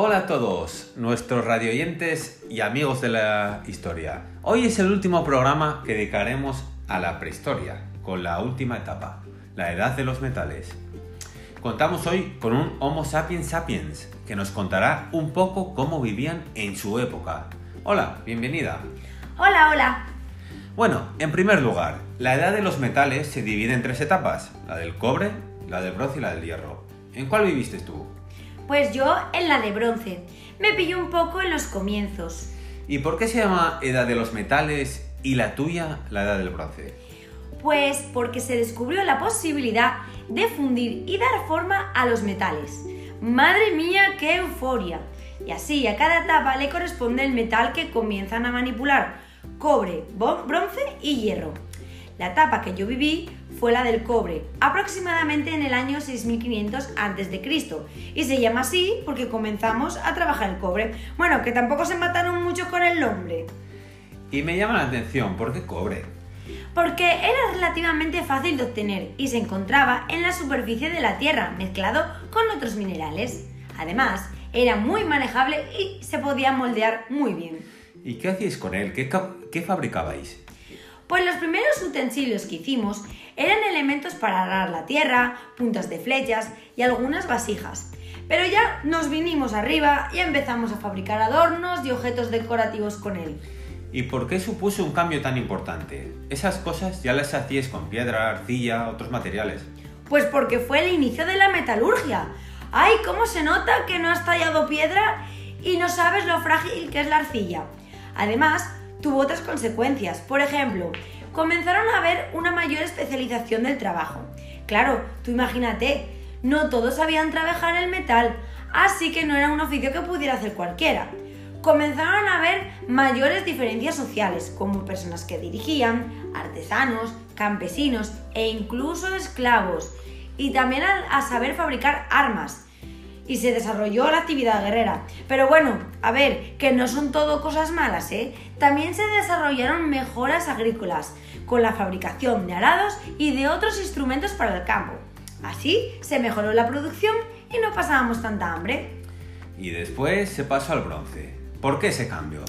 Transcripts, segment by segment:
Hola a todos, nuestros radioyentes y amigos de la historia. Hoy es el último programa que dedicaremos a la prehistoria, con la última etapa, la edad de los metales. Contamos hoy con un Homo sapiens sapiens, que nos contará un poco cómo vivían en su época. Hola, bienvenida. Hola, hola. Bueno, en primer lugar, la edad de los metales se divide en tres etapas, la del cobre, la del bronce y la del hierro. ¿En cuál viviste tú? Pues yo en la de bronce. Me pilló un poco en los comienzos. ¿Y por qué se llama edad de los metales y la tuya la edad del bronce? Pues porque se descubrió la posibilidad de fundir y dar forma a los metales. Madre mía, qué euforia. Y así a cada etapa le corresponde el metal que comienzan a manipular, cobre, bronce y hierro. La etapa que yo viví fue la del cobre, aproximadamente en el año 6500 a.C. Y se llama así porque comenzamos a trabajar el cobre. Bueno, que tampoco se mataron mucho con el nombre. Y me llama la atención, ¿por qué cobre? Porque era relativamente fácil de obtener y se encontraba en la superficie de la Tierra, mezclado con otros minerales. Además, era muy manejable y se podía moldear muy bien. ¿Y qué hacíais con él? ¿Qué, qué fabricabais? Pues los primeros utensilios que hicimos eran elementos para arar la tierra, puntas de flechas y algunas vasijas. Pero ya nos vinimos arriba y empezamos a fabricar adornos y objetos decorativos con él. ¿Y por qué supuso un cambio tan importante? Esas cosas ya las hacíais con piedra, arcilla, otros materiales. Pues porque fue el inicio de la metalurgia. ¡Ay, cómo se nota que no has tallado piedra y no sabes lo frágil que es la arcilla! Además, tuvo otras consecuencias. Por ejemplo, comenzaron a haber una mayor especialización del trabajo. Claro, tú imagínate, no todos sabían trabajar el metal, así que no era un oficio que pudiera hacer cualquiera. Comenzaron a haber mayores diferencias sociales, como personas que dirigían, artesanos, campesinos e incluso esclavos, y también a, saber fabricar armas y se desarrolló la actividad guerrera. Pero bueno, a ver, que no son todo cosas malas, ¿eh? También se desarrollaron mejoras agrícolas, con la fabricación de arados y de otros instrumentos para el campo. Así se mejoró la producción y no pasábamos tanta hambre. Y después se pasó al bronce. ¿Por qué ese cambio?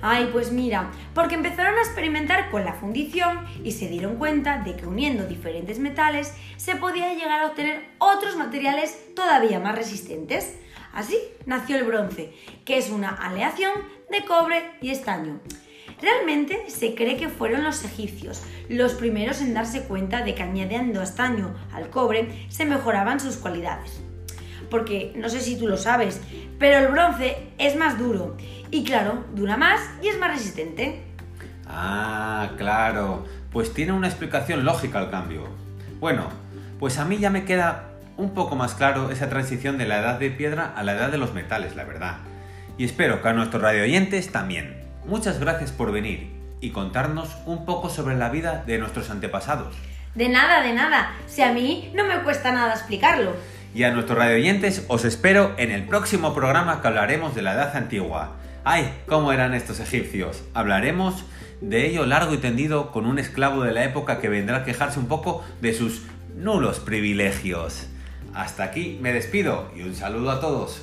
Ay, pues mira, porque empezaron a experimentar con la fundición y se dieron cuenta de que uniendo diferentes metales se podía llegar a obtener otros materiales todavía más resistentes. Así nació el bronce, que es una aleación de cobre y estaño. Realmente se cree que fueron los egipcios los primeros en darse cuenta de que añadiendo estaño al cobre se mejoraban sus cualidades. Porque no sé si tú lo sabes, pero el bronce es más duro y claro, dura más y es más resistente. Ah, claro. Pues tiene una explicación lógica el cambio. Bueno, pues a mí ya me queda un poco más claro esa transición de la edad de piedra a la edad de los metales, la verdad. Y espero que a nuestros radioyentes también. Muchas gracias por venir y contarnos un poco sobre la vida de nuestros antepasados. De nada, de nada. Si a mí no me cuesta nada explicarlo. Y a nuestros radioyentes os espero en el próximo programa que hablaremos de la edad antigua. ¡Ay! ¿Cómo eran estos egipcios? Hablaremos de ello largo y tendido con un esclavo de la época que vendrá a quejarse un poco de sus nulos privilegios. Hasta aquí me despido y un saludo a todos.